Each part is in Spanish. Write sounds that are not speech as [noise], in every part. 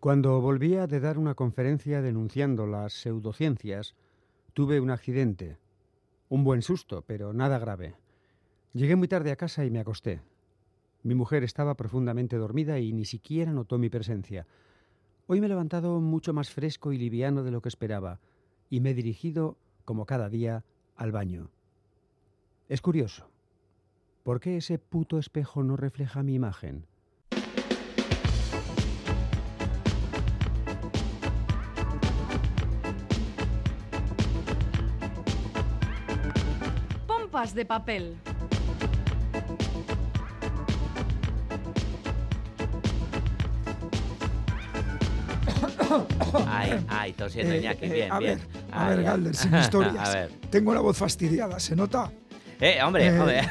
Cuando volvía de dar una conferencia denunciando las pseudociencias, tuve un accidente. Un buen susto, pero nada grave. Llegué muy tarde a casa y me acosté. Mi mujer estaba profundamente dormida y ni siquiera notó mi presencia. Hoy me he levantado mucho más fresco y liviano de lo que esperaba y me he dirigido, como cada día, al baño. Es curioso. ¿Por qué ese puto espejo no refleja mi imagen? Pompas de papel. Ay, ay, tosiendo Eh, Iñaki, eh, bien, a bien. ver, a Ay, ver, ay. Galder, sin [laughs] historias. a ver. Tengo la voz fastidiada, ¿se nota? Eh, hombre, Eh, hombre. [laughs]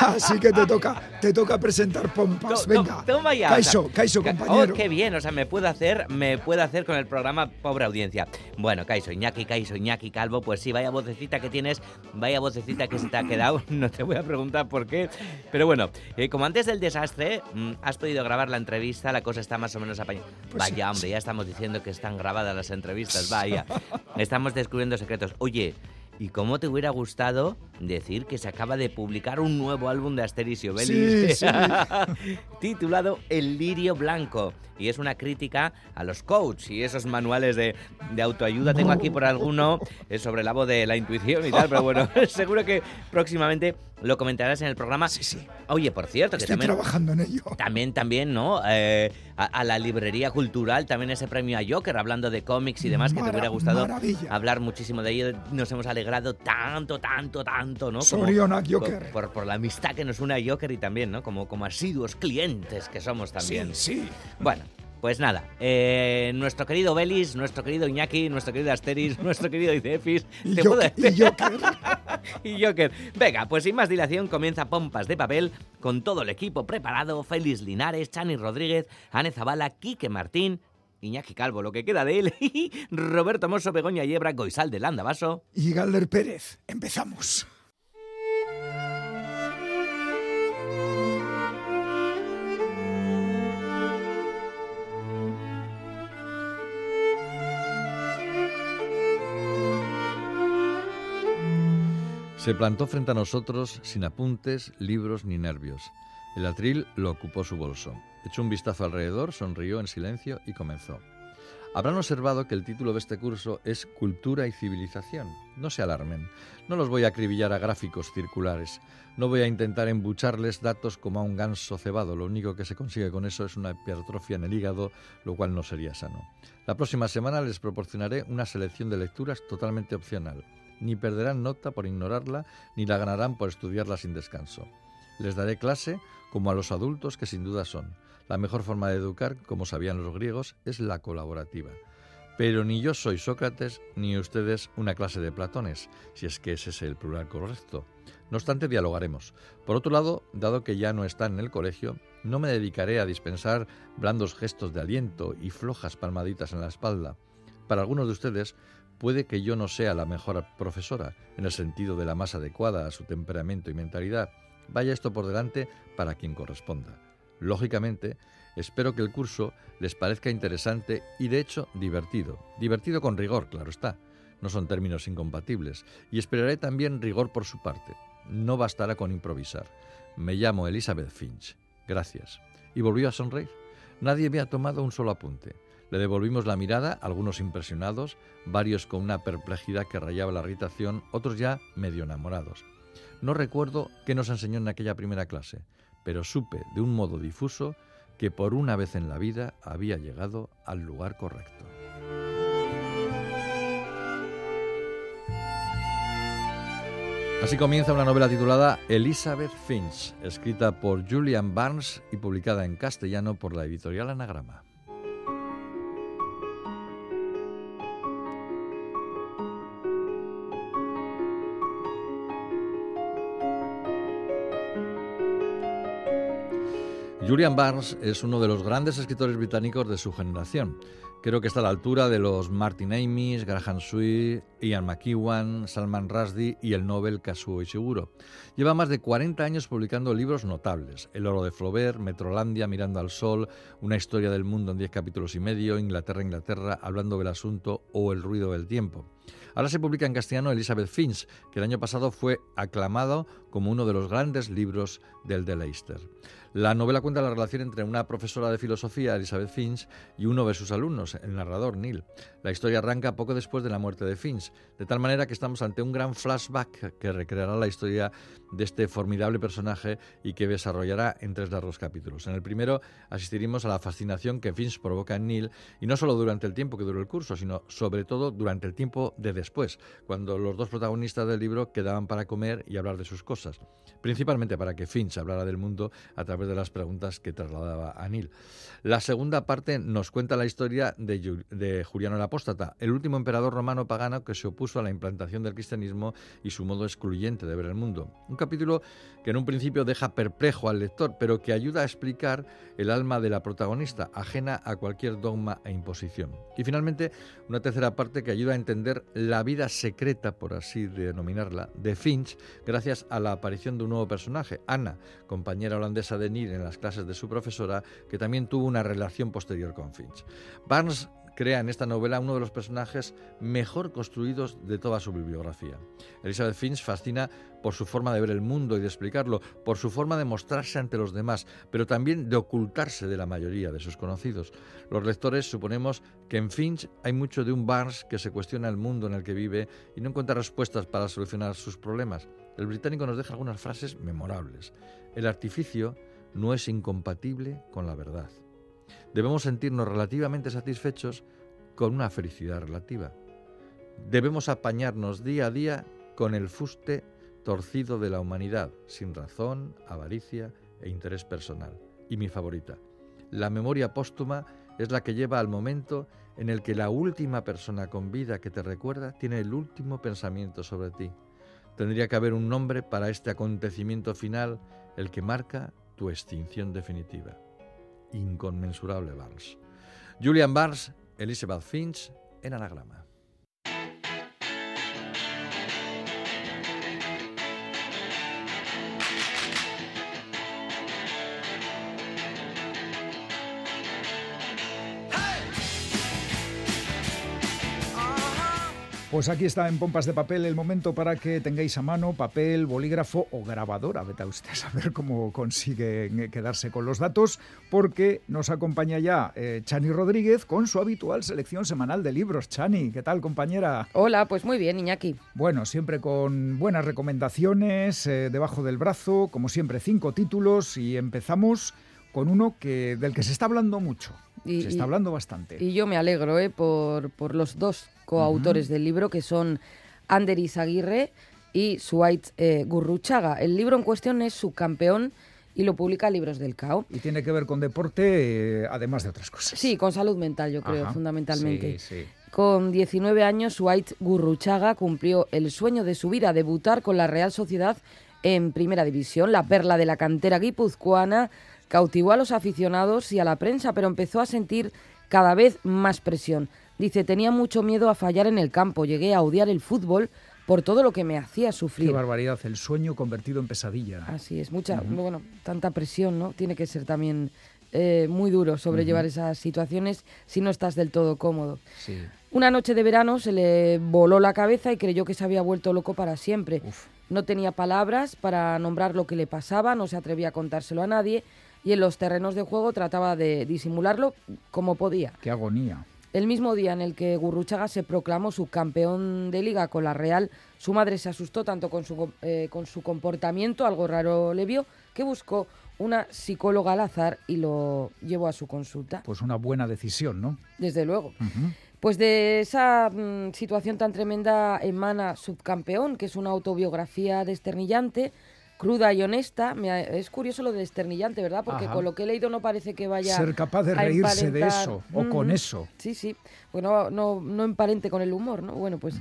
Así que te toca, te toca presentar pompas. Venga. Toma ya. Kaiso, o sea, Kaiso, ca- compañero. Oh, qué bien, o sea, me puedo hacer, me puedo hacer con el programa pobre audiencia. Bueno, Kaiso, Iñaki, Iñaki, Calvo, pues sí, vaya vocecita que tienes, vaya vocecita que se te ha quedado. [laughs] No te voy a preguntar por qué. Pero bueno, eh, como antes del desastre, mm, has podido grabar la entrevista, la cosa está más o menos apañada. Pues vaya, sí, hombre, sí. ya estamos diciendo que están grabadas las entrevistas, vaya. [laughs] Estamos descubriendo secretos. Oye, ¿y cómo te hubiera gustado decir que se acaba de publicar un nuevo álbum de Asterix y Obelix? Sí, [laughs] sí. titulado El lirio blanco. Y es una crítica a los coaches y esos manuales de, de autoayuda. Tengo aquí por alguno sobre la voz de la intuición y tal, pero bueno, [laughs] [laughs] seguro que próximamente lo comentarás en el programa. Sí, sí. Oye, por cierto, que Estoy también... trabajando en ello. También, también, ¿no? Eh, a, a la librería cultural, también ese premio a Joker, hablando de cómics y demás, que te hubiera gustado maravilla. hablar muchísimo de ello. Nos hemos alegrado tanto, tanto, tanto, ¿no? Co- Joker. Por, por la amistad que nos une a Joker y también, ¿no? Como, como asiduos clientes que somos también. Sí, sí. Bueno, pues nada, eh, nuestro querido Belis, nuestro querido Iñaki, nuestro querido Asteris, [laughs] nuestro querido Idefis, Y te puedo Joker, decir- y Joker. y Joker. Venga, pues sin más dilación comienza Pompas de Papel con todo el equipo preparado. Félix Linares, Chani Rodríguez, Ane Zabala, Quique Martín, Iñaki Calvo, lo que queda de él, [laughs] Roberto Mosso, Begoña Yebra, Goizal de Landavaso. Y Galder Pérez. Empezamos. Se plantó frente a nosotros sin apuntes, libros ni nervios. El atril lo ocupó su bolso. Echó un vistazo alrededor, sonrió en silencio y comenzó. Habrán observado que el título de este curso es Cultura y Civilización. No se alarmen, no los voy a acribillar a gráficos circulares, no voy a intentar embucharles datos como a un ganso cebado, lo único que se consigue con eso es una hipertrofia en el hígado, lo cual no sería sano. La próxima semana les proporcionaré una selección de lecturas totalmente opcional. Ni perderán nota por ignorarla, ni la ganarán por estudiarla sin descanso. Les daré clase como a los adultos que sin duda son. La mejor forma de educar, como sabían los griegos, es la colaborativa. Pero ni yo soy Sócrates, ni ustedes una clase de Platones, si es que ese es el plural correcto. No obstante, dialogaremos. Por otro lado, dado que ya no están en el colegio, no me dedicaré a dispensar blandos gestos de aliento y flojas palmaditas en la espalda. Para algunos de ustedes, puede que yo no sea la mejor profesora, en el sentido de la más adecuada a su temperamento y mentalidad. Vaya esto por delante para quien corresponda. Lógicamente, espero que el curso les parezca interesante y de hecho divertido. Divertido con rigor, claro está. No son términos incompatibles. Y esperaré también rigor por su parte. No bastará con improvisar. Me llamo Elizabeth Finch. Gracias. Y volvió a sonreír. Nadie me ha tomado un solo apunte. Le devolvimos la mirada, algunos impresionados, varios con una perplejidad que rayaba la irritación, otros ya medio enamorados. No recuerdo qué nos enseñó en aquella primera clase, pero supe de un modo difuso que por una vez en la vida había llegado al lugar correcto. Así comienza una novela titulada Elizabeth Finch, escrita por Julian Barnes y publicada en castellano por la editorial Anagrama. Julian Barnes es uno de los grandes escritores británicos de su generación. Creo que está a la altura de los Martin Amis, Graham Sweet, Ian McEwan, Salman Rushdie y el Nobel Kazuo Ishiguro. Lleva más de 40 años publicando libros notables: El oro de Flaubert, Metrolandia, Mirando al sol, Una historia del mundo en 10 capítulos y medio, Inglaterra, Inglaterra, Hablando del asunto o El ruido del tiempo. Ahora se publica en castellano Elizabeth Finch, que el año pasado fue aclamado como uno de los grandes libros del de Leicester. La novela cuenta la relación entre una profesora de filosofía, Elizabeth Finch, y uno de sus alumnos, el narrador Neil. La historia arranca poco después de la muerte de Finch, de tal manera que estamos ante un gran flashback que recreará la historia de este formidable personaje y que desarrollará en tres largos capítulos. En el primero asistiremos a la fascinación que Finch provoca en Neil, y no solo durante el tiempo que duró el curso, sino sobre todo durante el tiempo de después, cuando los dos protagonistas del libro quedaban para comer y hablar de sus cosas, principalmente para que Finch hablara del mundo a través de las preguntas que trasladaba a Neil. La segunda parte nos cuenta la historia de, de Juliano el Apóstata, el último emperador romano pagano que se opuso a la implantación del cristianismo y su modo excluyente de ver el mundo. Un capítulo que en un principio deja perplejo al lector, pero que ayuda a explicar el alma de la protagonista, ajena a cualquier dogma e imposición. Y finalmente, una tercera parte que ayuda a entender la vida secreta, por así denominarla, de Finch, gracias a la aparición de un nuevo personaje, Anna, compañera holandesa de Neil en las clases de su profesora, que también tuvo una relación posterior con Finch. Barnes crea en esta novela uno de los personajes mejor construidos de toda su bibliografía. Elizabeth Finch fascina por su forma de ver el mundo y de explicarlo, por su forma de mostrarse ante los demás, pero también de ocultarse de la mayoría de sus conocidos. Los lectores suponemos que en Finch hay mucho de un Barnes que se cuestiona el mundo en el que vive y no encuentra respuestas para solucionar sus problemas. El británico nos deja algunas frases memorables. El artificio no es incompatible con la verdad debemos sentirnos relativamente satisfechos con una felicidad relativa. Debemos apañarnos día a día con el fuste torcido de la humanidad, sin razón, avaricia e interés personal. Y mi favorita, la memoria póstuma es la que lleva al momento en el que la última persona con vida que te recuerda tiene el último pensamiento sobre ti. Tendría que haber un nombre para este acontecimiento final, el que marca tu extinción definitiva inconmensurable Barnes. Julian Barnes, Elizabeth Finch en anagrama. Pues aquí está en Pompas de Papel el momento para que tengáis a mano papel, bolígrafo o grabadora. Vete a usted a saber cómo consiguen quedarse con los datos, porque nos acompaña ya eh, Chani Rodríguez con su habitual selección semanal de libros. Chani, ¿qué tal, compañera? Hola, pues muy bien, Iñaki. Bueno, siempre con buenas recomendaciones eh, debajo del brazo, como siempre, cinco títulos y empezamos con uno que, del que se está hablando mucho. Se está hablando bastante. Y yo me alegro eh, por, por los dos coautores del libro, que son Ander Izaguirre y Suait eh, Gurruchaga. El libro en cuestión es Subcampeón y lo publica Libros del CAO. Y tiene que ver con deporte, eh, además de otras cosas. Sí, con salud mental, yo creo, fundamentalmente. Con 19 años, Suait Gurruchaga cumplió el sueño de su vida, debutar con la Real Sociedad en Primera División. La perla de la cantera guipuzcoana cautivó a los aficionados y a la prensa, pero empezó a sentir cada vez más presión. Dice, tenía mucho miedo a fallar en el campo, llegué a odiar el fútbol por todo lo que me hacía sufrir. Qué barbaridad, el sueño convertido en pesadilla. Así es, mucha, bueno, tanta presión, ¿no? Tiene que ser también eh, muy duro sobrellevar esas situaciones si no estás del todo cómodo. Sí. Una noche de verano se le voló la cabeza y creyó que se había vuelto loco para siempre. No tenía palabras para nombrar lo que le pasaba, no se atrevía a contárselo a nadie y en los terrenos de juego trataba de disimularlo como podía. Qué agonía. El mismo día en el que Gurruchaga se proclamó subcampeón de liga con la Real, su madre se asustó tanto con su, eh, con su comportamiento, algo raro le vio, que buscó una psicóloga al azar y lo llevó a su consulta. Pues una buena decisión, ¿no? Desde luego. Pues de esa mm, situación tan tremenda emana Subcampeón, que es una autobiografía desternillante cruda y honesta. es curioso lo de desternillante, ¿verdad? Porque con lo que he leído no parece que vaya Ser capaz de reírse de eso o con eso. Sí, sí. Bueno, no, no emparente con el humor, ¿no? Bueno, pues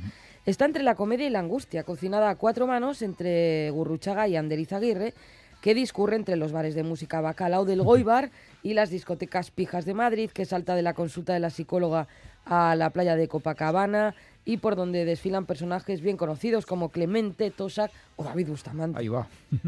está entre la comedia y la angustia, cocinada a cuatro manos entre Gurruchaga y Ander Aguirre, que discurre entre los bares de música bacalao del [laughs] Goibar y las discotecas pijas de Madrid, que salta de la consulta de la psicóloga a la playa de Copacabana y por donde desfilan personajes bien conocidos como Clemente, Tosak o David Bustamante. Ahí va. [laughs]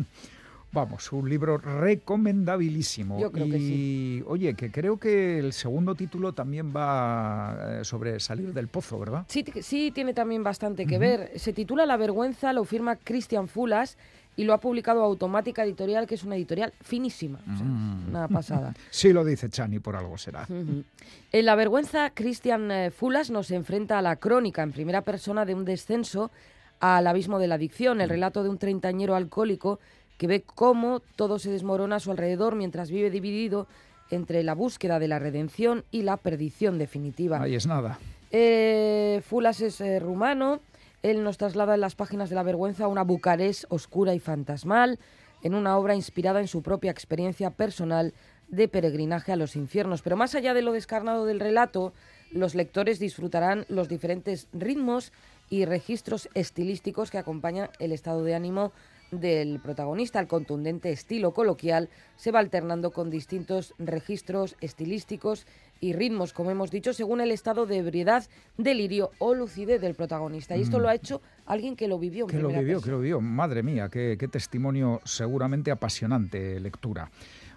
Vamos, un libro recomendabilísimo. Yo creo y, que sí. Oye, que creo que el segundo título también va eh, sobre salir del pozo, ¿verdad? Sí, sí tiene también bastante que ver. Se titula La vergüenza, lo firma Christian Fulas y lo ha publicado Automática Editorial, que es una editorial finísima. Mm. Una pasada. [laughs] sí lo dice Chani, por algo será. En La vergüenza, Christian eh, Fulas nos enfrenta a la crónica en primera persona de un descenso al abismo de la adicción, el relato de un treintañero alcohólico que ve cómo todo se desmorona a su alrededor mientras vive dividido entre la búsqueda de la redención y la perdición definitiva. Ahí es nada. Eh, Fulas es eh, rumano. Él nos traslada en las páginas de la vergüenza a una Bucarest oscura y fantasmal, en una obra inspirada en su propia experiencia personal de peregrinaje a los infiernos. Pero más allá de lo descarnado del relato, los lectores disfrutarán los diferentes ritmos y registros estilísticos que acompañan el estado de ánimo del protagonista. El contundente estilo coloquial se va alternando con distintos registros estilísticos y ritmos, como hemos dicho, según el estado de ebriedad, delirio o lucidez del protagonista. Y esto Mm. lo ha hecho alguien que lo vivió. Que lo vivió, persona. que lo vivió. Madre mía, qué, qué testimonio seguramente apasionante lectura.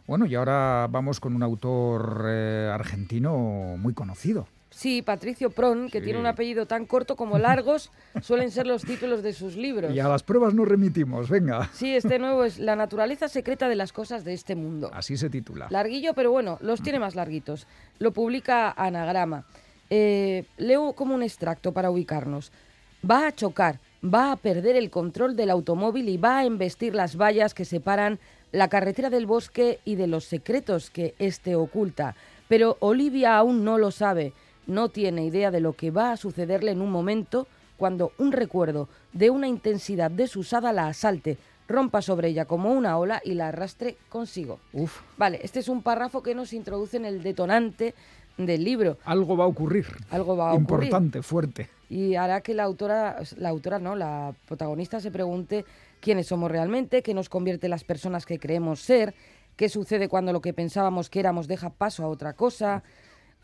Bueno, y ahora vamos con un autor eh, argentino muy conocido. Sí, Patricio Pron, que Sí. tiene un apellido tan corto como largos, [laughs] suelen ser los títulos de sus libros. Y a las pruebas nos remitimos, venga. Sí, este nuevo es La naturaleza secreta de las cosas de este mundo. Así se titula. Larguillo, pero bueno, los tiene más larguitos. Lo publica Anagrama. Eh, leo como un extracto para ubicarnos. Va a chocar, va a perder el control del automóvil y va a embestir las vallas que separan la carretera del bosque y de los secretos que éste oculta. Pero Olivia aún no lo sabe. No tiene idea de lo que va a sucederle en un momento cuando un recuerdo de una intensidad desusada la asalte, rompa sobre ella como una ola y la arrastre consigo. Uf, Vale, este es un párrafo que nos introduce en el detonante del libro. algo va a ocurrir. Algo va a ocurrir. Importante, fuerte. Y hará que la autora, la autora no, la protagonista se pregunte quiénes somos realmente, qué nos convierte en las personas que creemos ser, qué sucede cuando lo que pensábamos que éramos deja paso a otra cosa.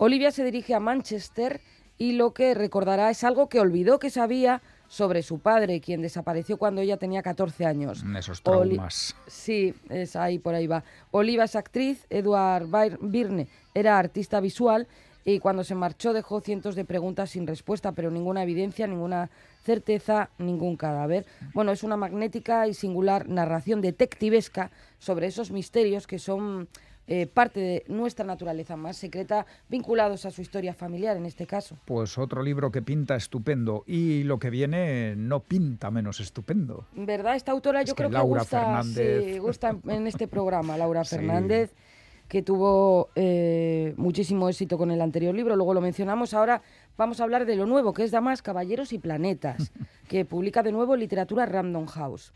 Olivia se dirige a Manchester y lo que recordará es algo que olvidó que sabía sobre su padre, quien desapareció cuando ella tenía 14 años. Esos Oli- traumas. Sí, es ahí, por ahí va. Oliva es actriz, Edward Bair- Birne era artista visual y cuando se marchó dejó cientos de preguntas sin respuesta, pero ninguna evidencia, ninguna certeza, ningún cadáver. Bueno, es una magnética y singular narración detectivesca sobre esos misterios que son eh, parte de nuestra naturaleza más secreta, vinculados a su historia familiar en este caso. Pues otro libro que pinta estupendo y lo que viene no pinta menos estupendo. ¿Verdad? Esta autora Es yo que creo que gusta, Fernández. sí, gusta en- este programa, Laura [laughs] Sí. Fernández, que tuvo eh, muchísimo éxito con el anterior libro, luego lo mencionamos. Ahora vamos a hablar de lo nuevo, que es Damas, Caballeros y Planetas, [laughs] que publica de nuevo Literatura Random House.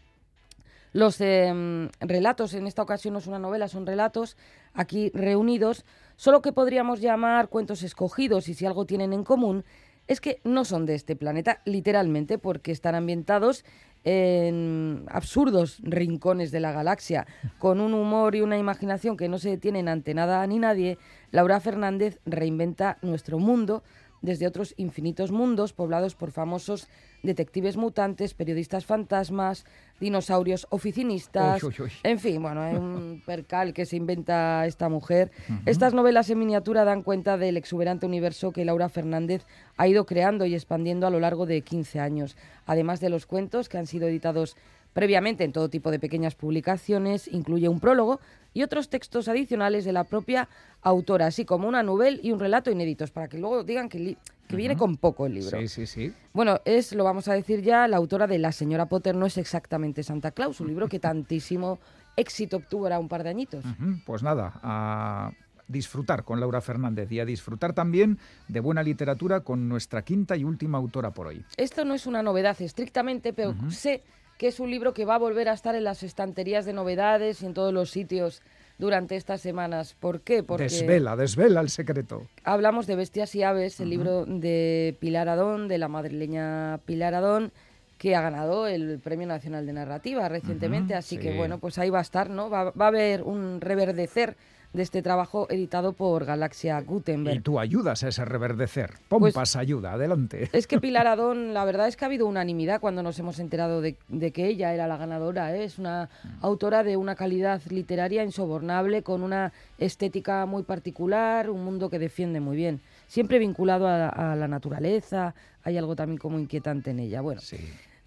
Los eh, relatos, en esta ocasión no es una novela, son relatos aquí reunidos, solo que podríamos llamar cuentos escogidos y si algo tienen en común es que no son de este planeta, literalmente, porque están ambientados en absurdos rincones de la galaxia, con un humor y una imaginación que no se detienen ante nada ni nadie, Laura Fernández reinventa nuestro mundo desde otros infinitos mundos poblados por famosos detectives mutantes, periodistas fantasmas, dinosaurios oficinistas, Uy, uy, uy. en fin, bueno, hay un [laughs] percal que se inventa esta mujer. Estas novelas en miniatura dan cuenta del exuberante universo que Laura Fernández ha ido creando y expandiendo a lo largo de 15 años, además de los cuentos que han sido editados previamente en todo tipo de pequeñas publicaciones, incluye un prólogo y otros textos adicionales de la propia autora, así como una novela y un relato inéditos, para que luego digan que, viene con poco el libro. Sí, sí, sí. Bueno, es, lo vamos a decir ya, la autora de La señora Potter no es exactamente Santa Claus, un libro que tantísimo éxito obtuvo era un par de añitos. Pues nada, a disfrutar con Laura Fernández y a disfrutar también de buena literatura con nuestra quinta y última autora por hoy. Esto no es una novedad estrictamente, pero sé que es un libro que va a volver a estar en las estanterías de novedades y en todos los sitios durante estas semanas. ¿Por qué? Porque Desvela, desvela el secreto. hablamos de Bestias y Aves, el libro de Pilar Adón, de la madrileña Pilar Adón, que ha ganado el Premio Nacional de Narrativa recientemente, así que bueno, pues ahí va a estar, ¿no? Va, va a haber un reverdecer de este trabajo editado por Galaxia Gutenberg. Y tú ayudas a ese reverdecer. Pompas pues ayuda, adelante. Es que [laughs] Pilar Adón, la verdad es que ha habido unanimidad cuando nos hemos enterado de, que ella era la ganadora. ¿eh? Es una autora de una calidad literaria insobornable, con una estética muy particular, un mundo que defiende muy bien. Siempre vinculado a, la naturaleza, hay algo también como inquietante en ella. Bueno.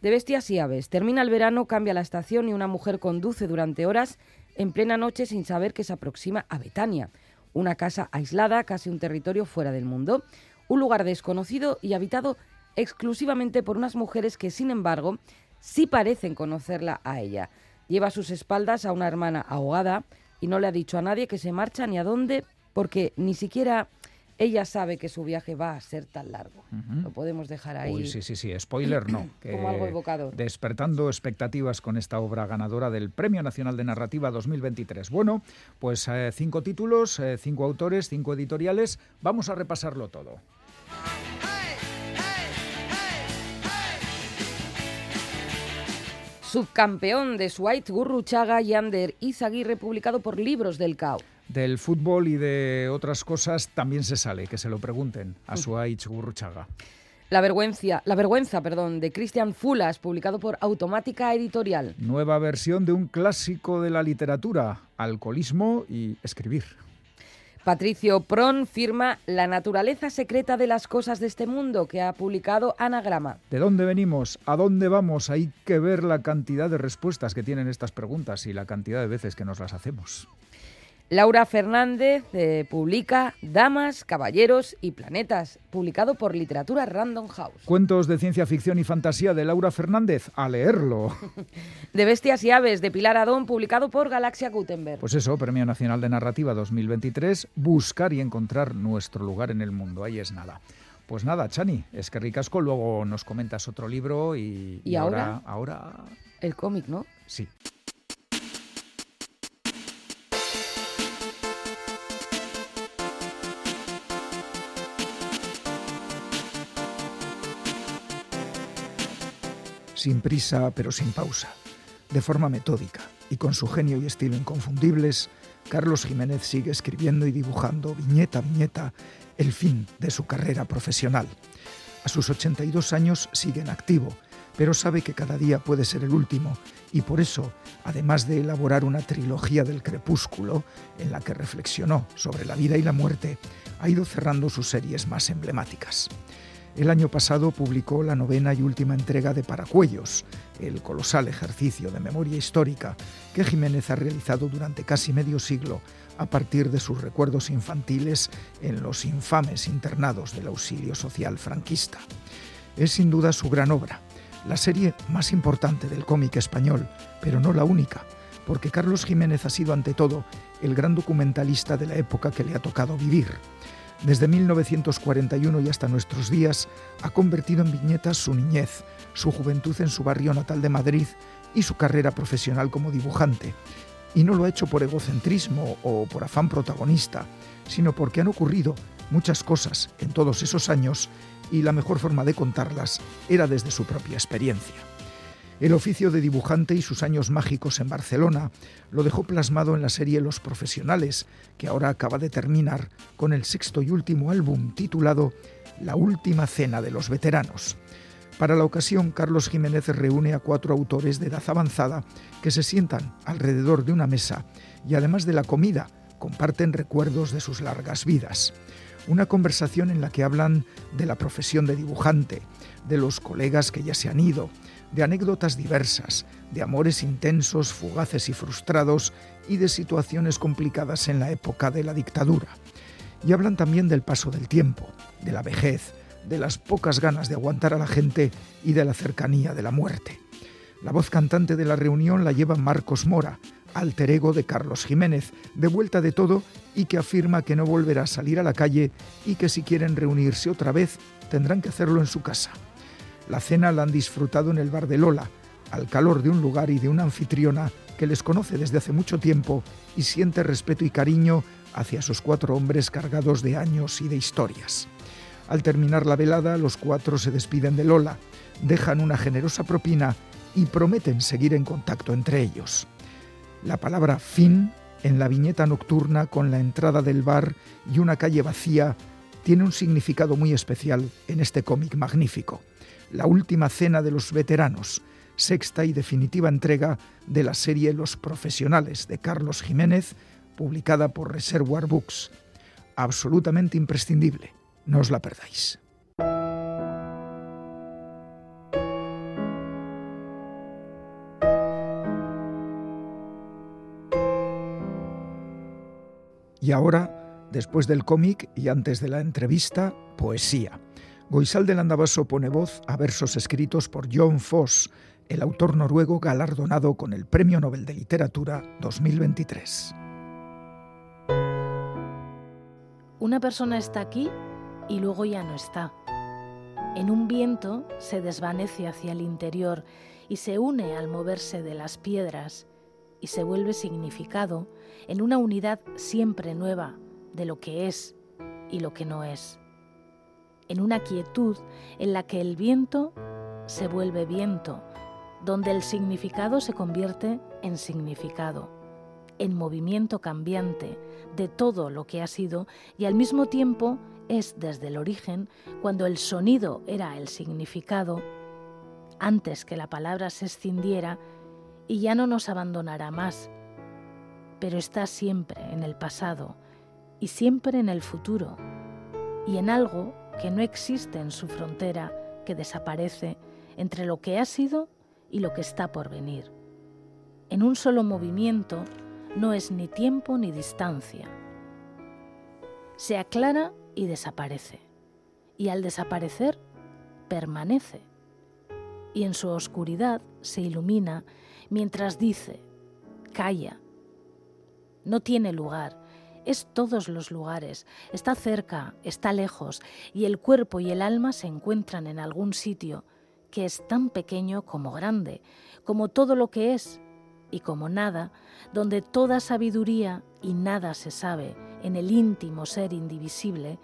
De bestias y aves. Termina el verano, cambia la estación y una mujer conduce durante horas en plena noche sin saber que se aproxima a Betania, una casa aislada, casi un territorio fuera del mundo, un lugar desconocido y habitado exclusivamente por unas mujeres que, sin embargo, sí parecen conocerla a ella. Lleva a sus espaldas a una hermana ahogada y no le ha dicho a nadie que se marcha ni a dónde, porque ni siquiera ella sabe que su viaje va a ser tan largo. Lo podemos dejar ahí. sí, sí, sí. Spoiler no. [clears throat] Como algo evocador. Despertando expectativas con esta obra ganadora del Premio Nacional de Narrativa 2023. Bueno, pues eh, cinco títulos, eh, cinco autores, cinco editoriales. Vamos a repasarlo todo. Subcampeón de Swite Gurruchaga y Ander Izaguirre, publicado por Libros del Cao del fútbol y de otras cosas también se sale, que se lo pregunten a Suárez Gurruchaga. La vergüenza, la vergüenza, perdón, de Christian Fulas, publicado por Automática Editorial. Nueva versión de un clásico de la literatura, alcoholismo y escribir. Patricio Pron firma La naturaleza secreta de las cosas de este mundo, que ha publicado Anagrama. ¿De dónde venimos? ¿A dónde vamos? Hay que ver la cantidad de respuestas que tienen estas preguntas y la cantidad de veces que nos las hacemos. Laura Fernández eh, publica Damas, Caballeros y Planetas, publicado por Literatura Random House. Cuentos de ciencia ficción y fantasía de Laura Fernández, a leerlo. [laughs] de Bestias y Aves de Pilar Adón, publicado por Galaxia Gutenberg. Pues eso, Premio Nacional de Narrativa 2023, buscar y encontrar nuestro lugar en el mundo, ahí es nada. Pues nada, Chani, es que ricasco, luego nos comentas otro libro y, ¿Y, ahora, ahora... El cómic, ¿no? Sí. Sin prisa pero sin pausa, de forma metódica y con su genio y estilo inconfundibles, Carlos Jiménez sigue escribiendo y dibujando viñeta a viñeta el fin de su carrera profesional. A sus 82 años sigue en activo, pero sabe que cada día puede ser el último y por eso, además de elaborar una trilogía del crepúsculo en la que reflexionó sobre la vida y la muerte, ha ido cerrando sus series más emblemáticas. El año pasado publicó la novena y última entrega de Paracuellos, el colosal ejercicio de memoria histórica que Jiménez ha realizado durante casi medio siglo a partir de sus recuerdos infantiles en los infames internados del auxilio social franquista. Es sin duda su gran obra, la serie más importante del cómic español, pero no la única, porque Carlos Jiménez ha sido ante todo el gran documentalista de la época que le ha tocado vivir desde 1941 y hasta nuestros días, ha convertido en viñetas su niñez, su juventud en su barrio natal de Madrid y su carrera profesional como dibujante. Y no lo ha hecho por egocentrismo o por afán protagonista, sino porque han ocurrido muchas cosas en todos esos años y la mejor forma de contarlas era desde su propia experiencia. El oficio de dibujante y sus años mágicos en Barcelona lo dejó plasmado en la serie Los Profesionales, que ahora acaba de terminar con el sexto y último álbum titulado La Última Cena de los Veteranos. Para la ocasión, Carlos Jiménez reúne a cuatro autores de edad avanzada que se sientan alrededor de una mesa y además de la comida, comparten recuerdos de sus largas vidas. Una conversación en la que hablan de la profesión de dibujante, de los colegas que ya se han ido, de anécdotas diversas, de amores intensos, fugaces y frustrados y de situaciones complicadas en la época de la dictadura. Y hablan también del paso del tiempo, de la vejez, de las pocas ganas de aguantar a la gente y de la cercanía de la muerte. La voz cantante de la reunión la lleva Marcos Mora, alter ego de Carlos Jiménez, de vuelta de todo y que afirma que no volverá a salir a la calle y que si quieren reunirse otra vez tendrán que hacerlo en su casa. La cena la han disfrutado en el bar de Lola, al calor de un lugar y de una anfitriona que les conoce desde hace mucho tiempo y siente respeto y cariño hacia esos cuatro hombres cargados de años y de historias. Al terminar la velada, los cuatro se despiden de Lola, dejan una generosa propina y prometen seguir en contacto entre ellos. La palabra fin en la viñeta nocturna con la entrada del bar y una calle vacía tiene un significado muy especial en este cómic magnífico. La última cena de los veteranos, sexta y definitiva entrega de la serie Los Profesionales de Carlos Jiménez, publicada por Reservoir Books. Absolutamente imprescindible, no os la perdáis. Y ahora, después del cómic y antes de la entrevista, poesía. Goisal del Andabaso pone voz a versos escritos por John Foss, el autor noruego galardonado con el Premio Nobel de Literatura 2023. Una persona está aquí y luego ya no está. En un viento se desvanece hacia el interior y se une al moverse de las piedras y se vuelve significado en una unidad siempre nueva de lo que es y lo que no es, en una quietud en la que el viento se vuelve viento, donde el significado se convierte en significado, en movimiento cambiante de todo lo que ha sido y al mismo tiempo es desde el origen, cuando el sonido era el significado, antes que la palabra se escindiera, y ya no nos abandonará más, pero está siempre en el pasado y siempre en el futuro y en algo que no existe en su frontera, que desaparece entre lo que ha sido y lo que está por venir. En un solo movimiento no es ni tiempo ni distancia. Se aclara y desaparece, y al desaparecer permanece, y en su oscuridad se ilumina mientras dice, calla. No tiene lugar, es todos los lugares, está cerca, está lejos, y el cuerpo y el alma se encuentran en algún sitio que es tan pequeño como grande, como todo lo que es y como nada, donde toda sabiduría y nada se sabe en el íntimo ser indivisible,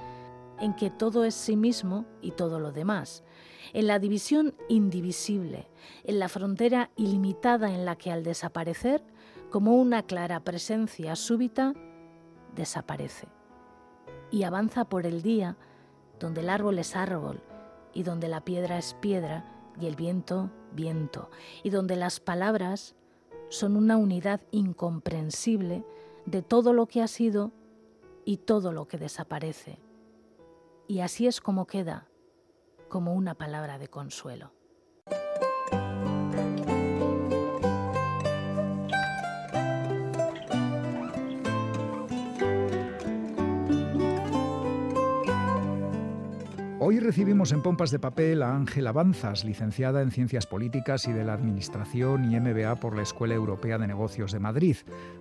en que todo es sí mismo y todo lo demás, en la división indivisible, en la frontera ilimitada en la que al desaparecer, como una clara presencia súbita, desaparece. Y avanza por el día, donde el árbol es árbol, y donde la piedra es piedra, y el viento, viento, y donde las palabras son una unidad incomprensible de todo lo que ha sido y todo lo que desaparece. Y así es como queda como una palabra de consuelo. Hoy recibimos en Pompas de Papel a Ángela Banzas, licenciada en Ciencias Políticas y de la Administración y MBA por la Escuela Europea de Negocios de Madrid.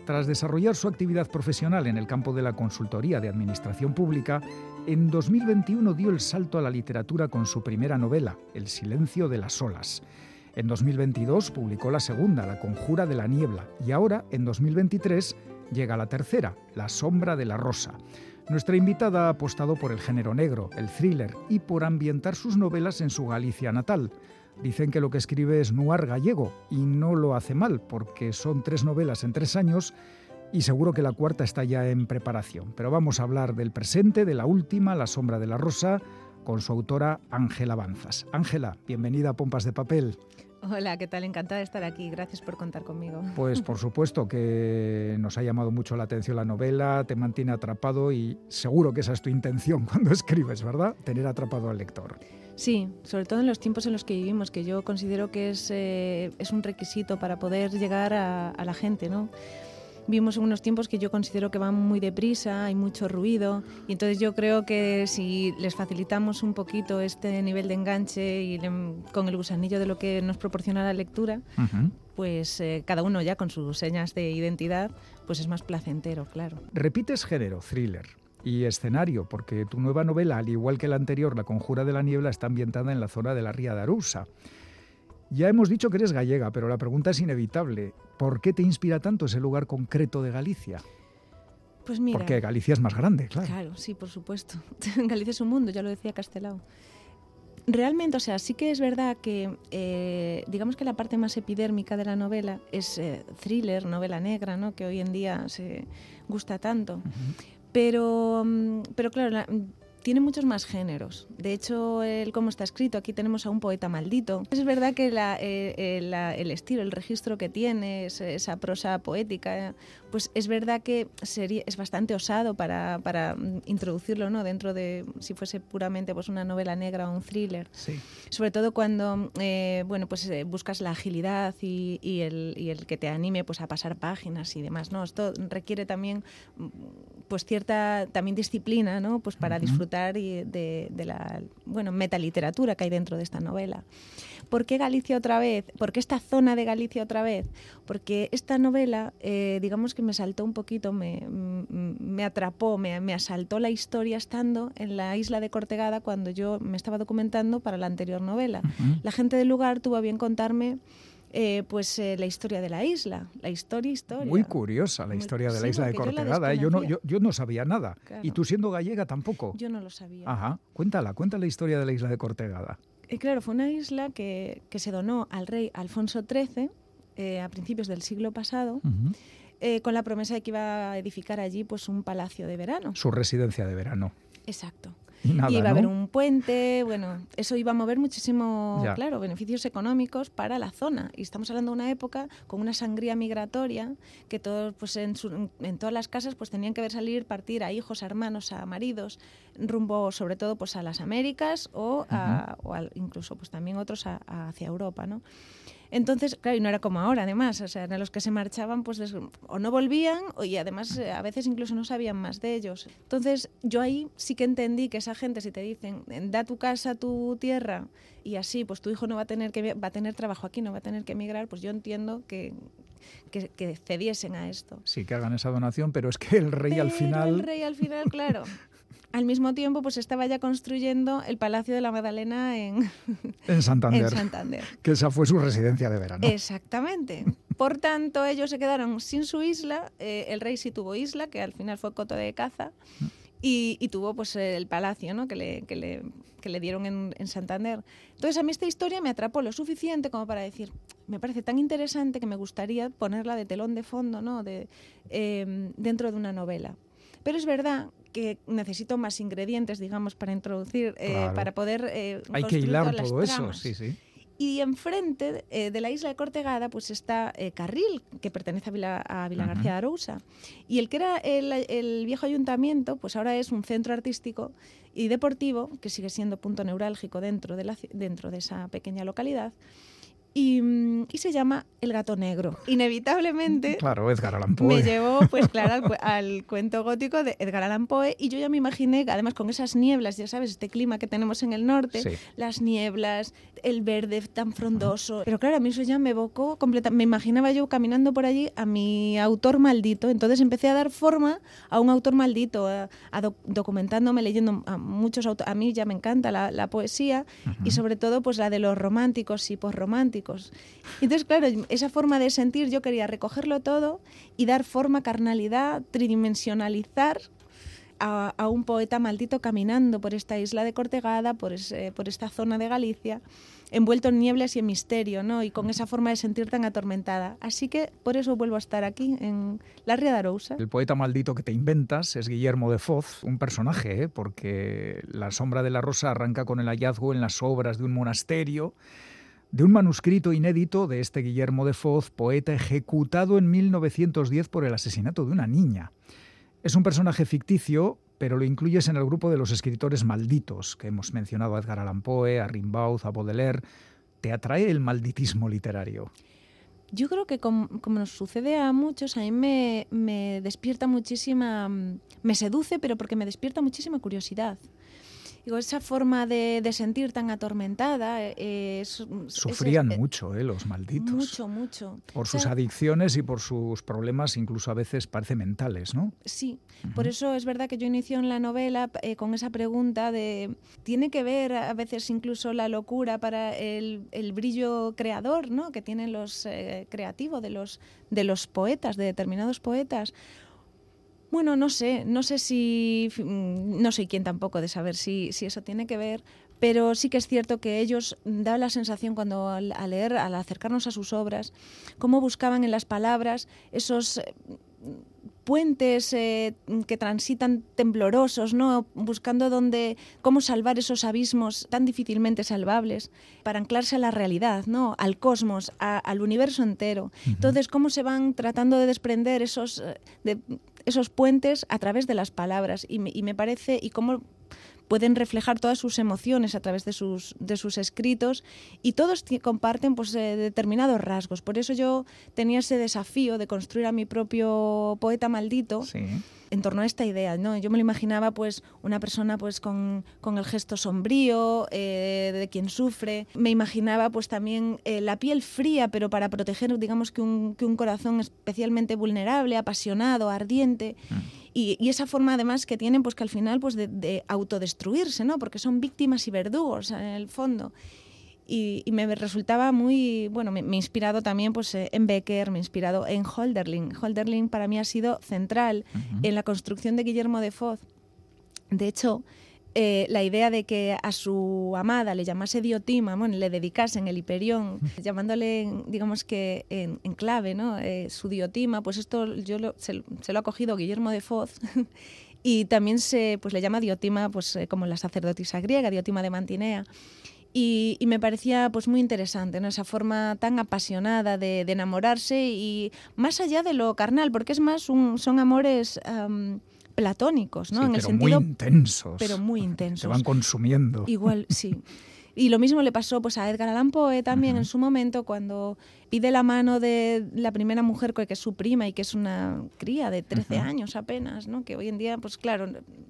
Tras desarrollar su actividad profesional en el campo de la consultoría de Administración Pública, en 2021 dio el salto a la literatura con su primera novela, El silencio de las olas. En 2022 publicó la segunda, La conjura de la niebla, y ahora, en 2023, llega la tercera, La sombra de la rosa. Nuestra invitada ha apostado por el género negro, el thriller, y por ambientar sus novelas en su Galicia natal. Dicen que lo que escribe es noir gallego, y no lo hace mal, porque son tres novelas en tres años y seguro que la cuarta está ya en preparación. Pero vamos a hablar del presente, de la última, La sombra de la rosa, con su autora Ángela Banzas. Ángela, bienvenida a Pompas de Papel. Hola, ¿qué tal? Encantada de estar aquí. Gracias por contar conmigo. Pues [laughs] por supuesto que nos ha llamado mucho la atención la novela, te mantiene atrapado y seguro que esa es tu intención [laughs] cuando escribes, ¿verdad? Tener atrapado al lector. Sí, sobre todo en los tiempos en los que vivimos, que yo considero que es, eh, es un requisito para poder llegar a, a la gente, ¿no? Vivimos en unos tiempos que yo considero que van muy deprisa, hay mucho ruido, y entonces yo creo que si les facilitamos un poquito este nivel de enganche y con el gusanillo de lo que nos proporciona la lectura, pues eh, cada uno ya con sus señas de identidad, pues es más placentero, claro. Repites género, thriller y escenario, porque tu nueva novela, al igual que la anterior, La Conjura de la Niebla, está ambientada en la zona de la Ría de Arusa. Ya hemos dicho que eres gallega, pero la pregunta es inevitable. ¿Por qué te inspira tanto ese lugar concreto de Galicia? Pues mira. Porque Galicia es más grande, claro. Claro, sí, por supuesto. [laughs] Galicia es un mundo, ya lo decía Castelao. realmente, o sea, sí que es verdad que, eh, digamos que la parte más epidérmica de la novela es eh, thriller, novela negra, ¿no? Que hoy en día se gusta tanto. Pero, mm, pero claro, tiene muchos más géneros. De hecho, el cómo está escrito, aquí tenemos a un poeta maldito. Es verdad que eh, el estilo, el registro que tiene, esa prosa poética, pues es verdad que sería, es bastante osado para, para introducirlo ¿no? dentro de, si fuese puramente pues, una novela negra o un thriller. Sí. Sobre todo cuando eh, bueno, pues, eh, buscas la agilidad y, y, el, y, el, que te anime pues, a pasar páginas y demás. ¿no? Esto requiere también pues, cierta también disciplina ¿no? pues, para disfrutar de, de la bueno, metaliteratura que hay dentro de esta novela. ¿Por qué Galicia otra vez? ¿Por qué esta zona de Galicia otra vez? Porque esta novela, eh, digamos que me saltó un poquito, me, me atrapó, me, me, asaltó la historia estando en la isla de Cortegada cuando yo me estaba documentando para la anterior novela. La gente del lugar tuvo a bien contarme eh, pues eh, la historia de la isla, la historia, historia. Muy curiosa la historia de la isla de Cortegada. Yo, no, yo, yo, no sabía nada. Y tú siendo gallega tampoco. Yo no lo sabía. Ajá. Cuéntala, cuéntala la historia de la isla de Cortegada. Eh, claro, fue una isla que, que, se donó al rey Alfonso XIII a principios del siglo pasado. con la promesa de que iba a edificar allí pues un palacio de verano. Su residencia de verano. Exacto. Y, iba a haber un puente, bueno, eso iba a mover muchísimo, claro, beneficios económicos para la zona. Y estamos hablando de una época con una sangría migratoria que todos, pues en, en todas las casas, pues tenían que ver salir, partir a hijos, a hermanos, a maridos, rumbo sobre todo pues a las Américas o, a, o incluso pues también otros hacia Europa, ¿no? Entonces, claro, y no era como ahora, además, o sea, eran los que se marchaban, pues o no volvían, y además eh, a veces incluso no sabían más de ellos. Entonces, yo ahí sí que entendí que esa gente, si te dicen, da tu casa, tu tierra, y así, pues tu hijo no va a tener que va a tener trabajo aquí, no va a tener que emigrar, pues yo entiendo que, que, cediesen a esto. Sí, que hagan esa donación, pero es que el rey al final... El rey al final, claro. [laughs] al mismo tiempo pues estaba ya construyendo el Palacio de la Magdalena en, [laughs] en, Santander, en Santander. Que esa fue su residencia de verano. Exactamente. Por tanto, ellos se quedaron sin su isla. Eh, el rey sí tuvo isla, que al final fue coto de caza. Y, tuvo pues el palacio ¿no? que, le, que, le, que le dieron en, en, Santander. Entonces a mí esta historia me atrapó lo suficiente como para decir, me parece tan interesante que me gustaría ponerla de telón de fondo ¿no? de, eh, dentro de una novela. Pero es verdad que necesito más ingredientes, digamos, para introducir, eh, para poder eh, Hay que hilar todo eso, sí, sí. Y enfrente eh, de la isla de Cortegada pues está Carril, que pertenece a Vila, a Vila García de Arousa. Y el que era el, el, viejo ayuntamiento, pues ahora es un centro artístico y deportivo, que sigue siendo punto neurálgico dentro de, la, dentro de esa pequeña localidad. Mm, y, se llama El gato negro. Inevitablemente. Claro, Edgar Allan Poe. Me llevó, pues [laughs] claro, al, cuento gótico de Edgar Allan Poe y yo ya me imaginé, además con esas nieblas, ya sabes, este clima que tenemos en el norte, las nieblas, el verde tan frondoso. Pero claro, a mí eso ya me evocó completamente. Me imaginaba yo caminando por allí a mi autor maldito. Entonces empecé a dar forma a un autor maldito, a, documentándome, leyendo a muchos autores. A mí ya me encanta la, poesía y sobre todo pues la de los románticos y posrománticos entonces, claro, esa forma de sentir yo quería recogerlo todo y dar forma, carnalidad, tridimensionalizar a, un poeta maldito caminando por esta isla de Cortegada, por, por esta zona de Galicia, envuelto en nieblas y en misterio, ¿no? Y con esa forma de sentir tan atormentada. Así que por eso vuelvo a estar aquí, en la Ría de Arousa. El poeta maldito que te inventas es Guillermo de Foz, un personaje, ¿eh? porque La sombra de la rosa arranca con el hallazgo en las obras de un monasterio de un manuscrito inédito de este Guillermo de Foz, poeta ejecutado en 1910 por el asesinato de una niña. Es un personaje ficticio, pero lo incluyes en el grupo de los escritores malditos, que hemos mencionado a Edgar Allan Poe, a Rimbaud, a Baudelaire. ¿Te atrae el malditismo literario? Yo creo que como, nos sucede a muchos, a mí me, me despierta muchísima, me seduce, pero porque me despierta muchísima curiosidad. Digo, esa forma de, de sentir tan atormentada. Eh, es, Sufrían mucho, eh, los malditos. Mucho, mucho. Por sus adicciones y por sus problemas, incluso a veces parece mentales, ¿no? Sí, por eso es verdad que yo inicio en la novela eh, con esa pregunta de. ¿Tiene que ver a veces incluso la locura para el, el brillo creador ¿no? que tienen los creativos, eh, creativos de los, de los poetas? de determinados poetas? Bueno, no sé, no sé si, no soy quien tampoco de saber si, si eso tiene que ver, pero sí que es cierto que ellos da la sensación cuando al, leer, al acercarnos a sus obras, cómo buscaban en las palabras esos eh, puentes eh, que transitan temblorosos, ¿no? buscando dónde, cómo salvar esos abismos tan difícilmente salvables para anclarse a la realidad, ¿no? al cosmos, al universo entero. Entonces, cómo se van tratando de desprender esos, eh, de, esos puentes a través de las palabras y me, y me parece, y cómo pueden reflejar todas sus emociones a través de sus, de sus escritos y todos comparten pues, eh, determinados rasgos. Por eso yo tenía ese desafío de construir a mi propio poeta maldito. En torno a esta idea, ¿no? Yo me lo imaginaba pues una persona pues con, con el gesto sombrío, eh, de quien sufre. Me imaginaba pues también eh, la piel fría, pero para proteger, digamos que un, que un corazón especialmente vulnerable, apasionado, ardiente. Mm. Y, esa forma además que tienen pues que al final pues de, autodestruirse, ¿no? Porque son víctimas y verdugos en el fondo. Y, me resultaba muy, bueno, me, he inspirado también pues, eh, en Becker, me he inspirado en Holderlin. Holderlin para mí ha sido central en la construcción de Guillermo de Foz. De hecho, eh, la idea de que a su amada le llamase Diotima, bueno, le dedicasen el Hiperión, [laughs] llamándole, digamos que en, clave, ¿no? Eh, su Diotima, pues esto yo se, lo ha cogido Guillermo de Foz [laughs] y también se pues, le llama Diotima pues, eh, como la sacerdotisa griega, Diotima de Mantinea. Y, me parecía pues muy interesante ¿no? esa forma tan apasionada de, enamorarse y más allá de lo carnal, porque es más un, son amores platónicos, ¿no? en el sentido muy intensos. Pero muy [laughs] intensos. Se van consumiendo. Igual, sí. [laughs] Y lo mismo le pasó pues, a Edgar Allan Poe también en su momento cuando pide la mano de la primera mujer que es su prima y que es una cría de 13 años apenas, ¿no? que hoy en día, pues claro,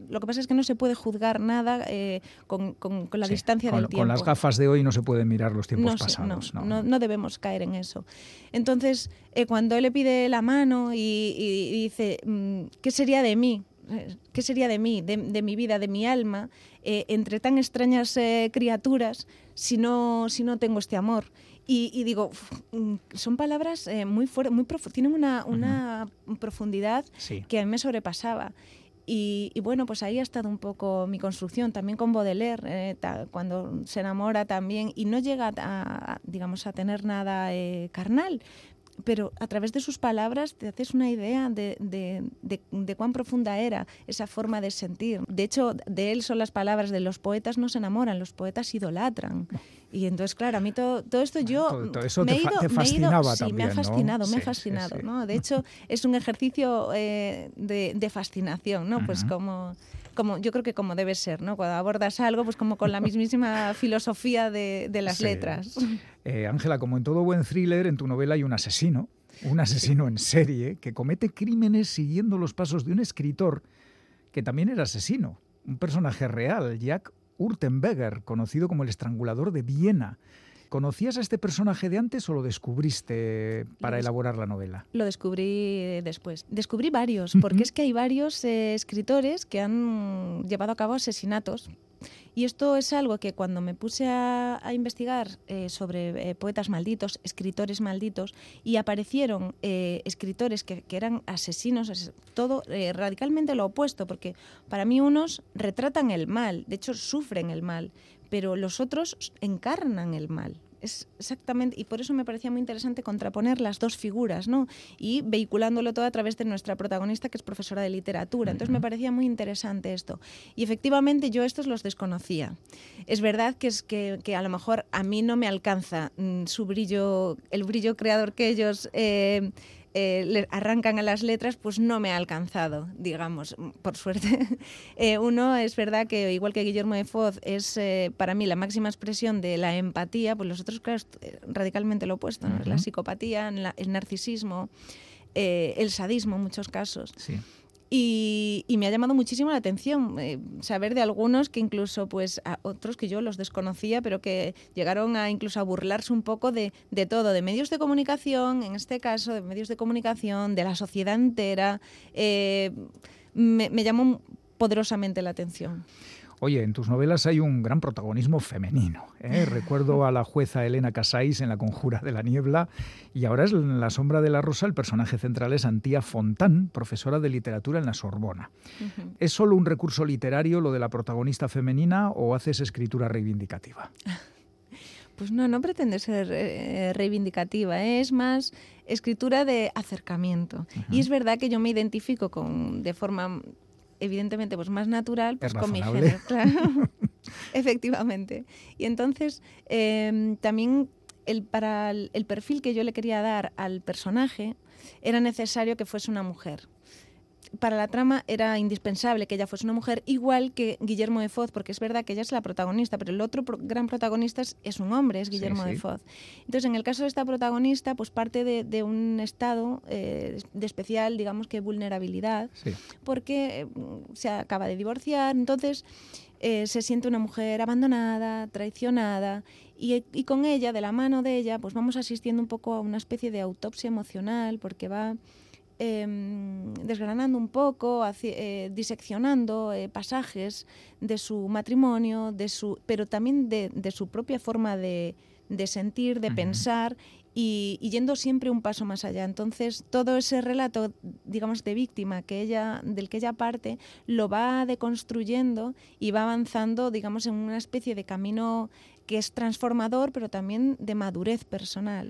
lo que pasa es que no se puede juzgar nada eh, con, con, la distancia del tiempo. Con las gafas de hoy no se pueden mirar los tiempos pasados. No, no, no, debemos caer en eso. Entonces, eh, cuando él le pide la mano y, dice, mm, ¿qué sería de mí? ¿Qué sería de mí, de, mi vida, de mi alma, eh, entre tan extrañas eh, criaturas si no, si no tengo este amor? Y, digo, mm, son palabras eh, muy fuertes, muy tienen una, una profundidad que a mí me sobrepasaba. Y, bueno, pues ahí ha estado un poco mi construcción, también con Baudelaire, cuando se enamora también y no llega a, digamos, a tener nada carnal, pero a través de sus palabras te haces una idea de, de, cuán profunda era esa forma de sentir. De hecho, de él son las palabras de los poetas no se enamoran, los poetas idolatran. Y entonces, claro, a mí todo, todo esto yo todo, eso me, te, fascinaba sí, me ha fascinado, me ha fascinado, ¿no? De hecho, es un ejercicio eh, de, fascinación, ¿no? Pues como como yo creo que como debe ser, ¿no? Cuando abordas algo, pues como con la mismísima [laughs] filosofía de, las letras. Eh, Ángela, como en todo buen thriller, en tu novela hay un asesino, un asesino en serie que comete crímenes siguiendo los pasos de un escritor que también era asesino, un personaje real, Jack Urtenberger, conocido como el estrangulador de Viena. ¿Conocías a este personaje de antes o lo descubriste para elaborar la novela? Lo descubrí después. Descubrí varios, porque es que hay varios eh, escritores que han llevado a cabo asesinatos. Y esto es algo que cuando me puse a, investigar eh, sobre eh, poetas malditos, escritores malditos, y aparecieron escritores que, que, eran asesinos, todo radicalmente lo opuesto, porque para mí unos retratan el mal, de hecho sufren el mal, pero los otros encarnan el mal. Es exactamente, y por eso me parecía muy interesante contraponer las dos figuras, ¿no? Y vehiculándolo todo a través de nuestra protagonista, que es profesora de literatura. Entonces me parecía muy interesante esto. Y efectivamente yo estos los desconocía. Es verdad que es que, a lo mejor a mí no me alcanza mm, su brillo, el brillo creador que ellos eh, eh, le arrancan a las letras, pues no me ha alcanzado, digamos, por suerte. [laughs] Eh, uno es verdad que, igual que Guillermo de Foz, es eh, para mí la máxima expresión de la empatía, pues los otros, claro, es radicalmente lo opuesto, la psicopatía, el narcisismo, el sadismo en muchos casos. Sí. Y, me ha llamado muchísimo la atención eh, saber de algunos que incluso, pues, a otros que yo los desconocía, pero que llegaron a incluso a burlarse un poco de, de todo, de medios de comunicación, en este caso, de medios de comunicación, de la sociedad entera. Eh, me, me llamó poderosamente la atención. Oye, en tus novelas hay un gran protagonismo femenino. ¿eh? [laughs] Recuerdo a la jueza Elena Casais en La Conjura de la Niebla y ahora es en La Sombra de la Rosa el personaje central es Antía Fontán, profesora de literatura en la Sorbona. ¿Es solo un recurso literario lo de la protagonista femenina o haces escritura reivindicativa? [laughs] Pues no, no pretende ser eh, reivindicativa, ¿eh? es más escritura de acercamiento. Y es verdad que yo me identifico con, de forma evidentemente pues más natural pues con mi género, [laughs] claro. [laughs] Efectivamente. Y entonces em, también el, para el perfil que yo le quería dar al personaje era necesario que fuese una mujer para la trama era indispensable que ella fuese una mujer, igual que Guillermo de Foz, porque es verdad que ella es la protagonista, pero el otro gran protagonista es, un hombre, es Guillermo de Foz. Entonces, en el caso de esta protagonista, pues parte de, un estado eh, de especial, digamos que vulnerabilidad, porque eh, se acaba de divorciar, entonces eh, se siente una mujer abandonada, traicionada, y, y, con ella, de la mano de ella, pues vamos asistiendo un poco a una especie de autopsia emocional, porque va Em, desgranando un poco, eh, diseccionando eh, pasajes de su matrimonio, de su, pero también de, su propia forma de, sentir, de pensar y, yendo siempre un paso más allá. Entonces, todo ese relato, digamos, de víctima que ella, del que ella parte, lo va deconstruyendo y va avanzando, digamos, en una especie de camino que es transformador, pero también de madurez personal.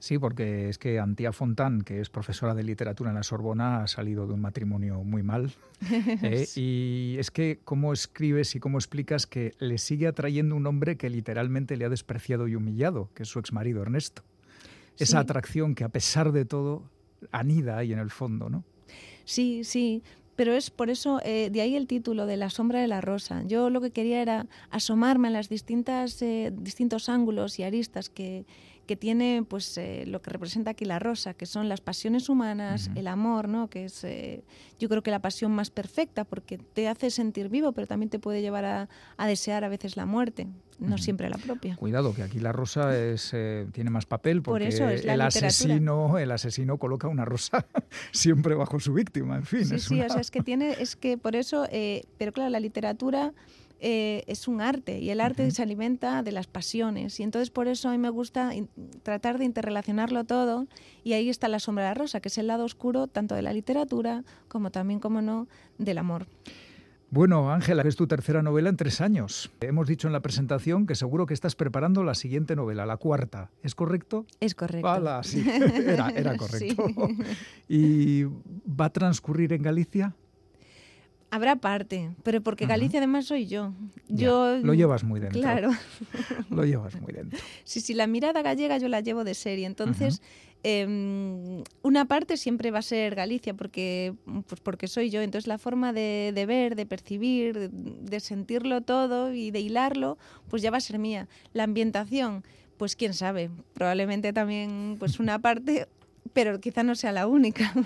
Sí, porque es que Antía Fontán, que es profesora de literatura en la Sorbona, ha salido de un matrimonio muy mal. [laughs] ¿eh? y es que cómo escribes y cómo explicas que le sigue atrayendo un hombre que literalmente le ha despreciado y humillado, que es su exmarido Ernesto. Esa atracción que a pesar de todo anida ahí en el fondo, ¿no? Sí, sí, pero es por eso, eh, de ahí el título de La sombra de la rosa. Yo lo que quería era asomarme a distintas, eh, distintos ángulos y aristas que, que tiene pues eh, lo que representa aquí la rosa, que son las pasiones humanas, el amor, ¿no? que es eh, yo creo que la pasión más perfecta porque te hace sentir vivo, pero también te puede llevar a, desear a veces la muerte, no siempre la propia. Cuidado, que aquí la rosa es, eh, tiene más papel porque el asesino, el asesino coloca una rosa [laughs] siempre bajo su víctima, en fin. Sí, sí, o sea, es que tiene, es que por eso, pero claro, la literatura eh, es un arte y el arte se alimenta de las pasiones y entonces por eso a mí me gusta tratar de interrelacionarlo todo y ahí está la sombra de la rosa, que es el lado oscuro tanto de la literatura como también, como no, del amor. Bueno, Ángela, es tu tercera novela en tres años. Hemos dicho en la presentación que seguro que estás preparando la siguiente novela, la cuarta. ¿Es correcto? Es correcto. sí, [laughs] era, correcto. [laughs] ¿Y va a transcurrir en Galicia? Habrá parte, pero porque Galicia además soy yo. yo lo llevas muy dentro. Claro. [laughs] lo llevas muy dentro. Sí, sí, la mirada gallega yo la llevo de serie. Entonces, em, una parte siempre va a ser Galicia, porque, pues porque soy yo. Entonces, la forma de, de ver, de percibir, de, sentirlo todo y de hilarlo, pues ya va a ser mía. La ambientación, pues quién sabe, probablemente también pues una [laughs] parte pero quizá no sea la única. [laughs]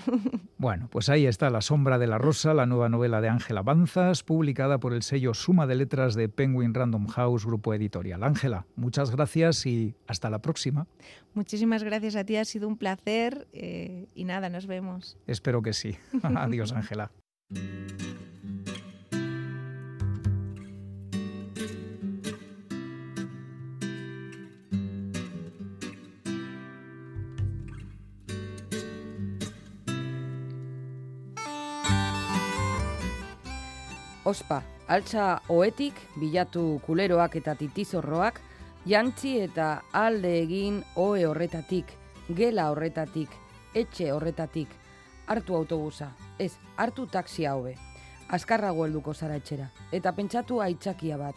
Bueno, pues ahí está La sombra de la rosa, la nueva novela de Ángela Banzas, publicada por el sello Suma de Letras de Penguin Random House, grupo editorial. Ángela, muchas gracias y hasta la próxima. Muchísimas gracias a ti, ha sido un placer eh, y nada, nos vemos. Espero que sí. [laughs] Adiós, Ángela. Ospa, altza oetik, bilatu kuleroak eta titizorroak, jantzi eta alde egin oe horretatik, gela horretatik, etxe horretatik, hartu autobusa, ez, hartu taxia hobe. Azkarrago helduko zara etxera, eta pentsatu aitzakia bat,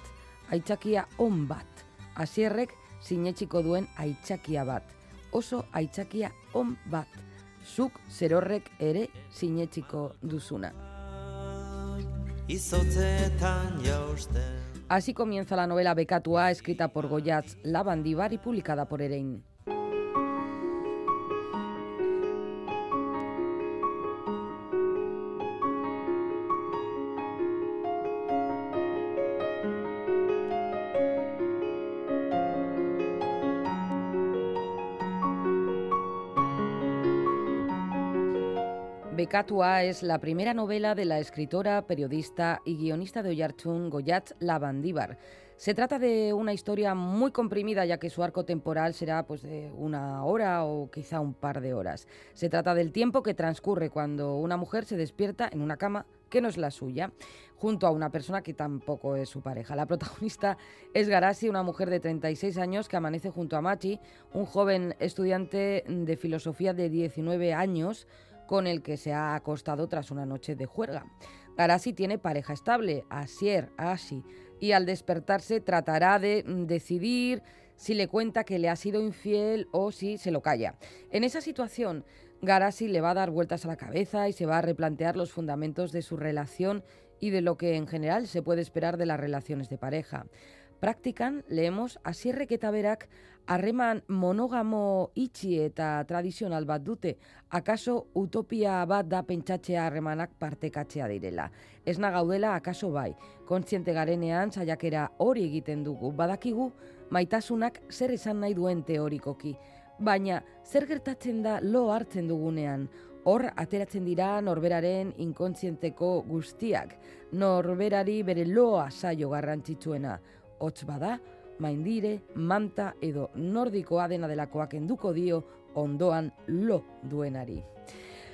aitzakia on bat, hasierrek sinetxiko duen aitzakia bat, oso aitzakia on bat, zuk zerorrek ere sinetxiko duzuna. Así comienza la novela Becatua, escrita por Goyatz Lavandivar y publicada por Erein. Becatua es la primera novela de la escritora, periodista y guionista de Oyarchun Goyat Lavandíbar. Se trata de una historia muy comprimida, ya que su arco temporal será pues, de una hora o quizá un par de horas. Se trata del tiempo que transcurre cuando una mujer se despierta en una cama que no es la suya, junto a una persona que tampoco es su pareja. La protagonista es Garasi, una mujer de 36 años que amanece junto a Machi, un joven estudiante de filosofía de 19 años, con el que se ha acostado tras una noche de juerga. Garasi tiene pareja estable, Asier, Ashi, y al despertarse tratará de mm, decidir si le cuenta que le ha sido infiel o si se lo calla. En esa situación, Garasi le va a dar vueltas a la cabeza y se va a replantear los fundamentos de su relación y de lo que en general se puede esperar de las relaciones de pareja. Praktikan, leemos, asierreketa berak harreman monogamo itxi eta tradizional bat dute, akaso utopia bat da pentsatzea harremanak partekatzea direla. Ez gaudela akaso bai, kontziente garenean saiakera hori egiten dugu, badakigu maitasunak zer izan nahi duen teorikoki. Baina, zer gertatzen da lo hartzen dugunean, hor ateratzen dira norberaren inkontzienteko guztiak, norberari bere loa saio garrantzitsuena, hotz bada, maindire, manta edo nordikoa dena delakoak enduko dio ondoan lo duenari.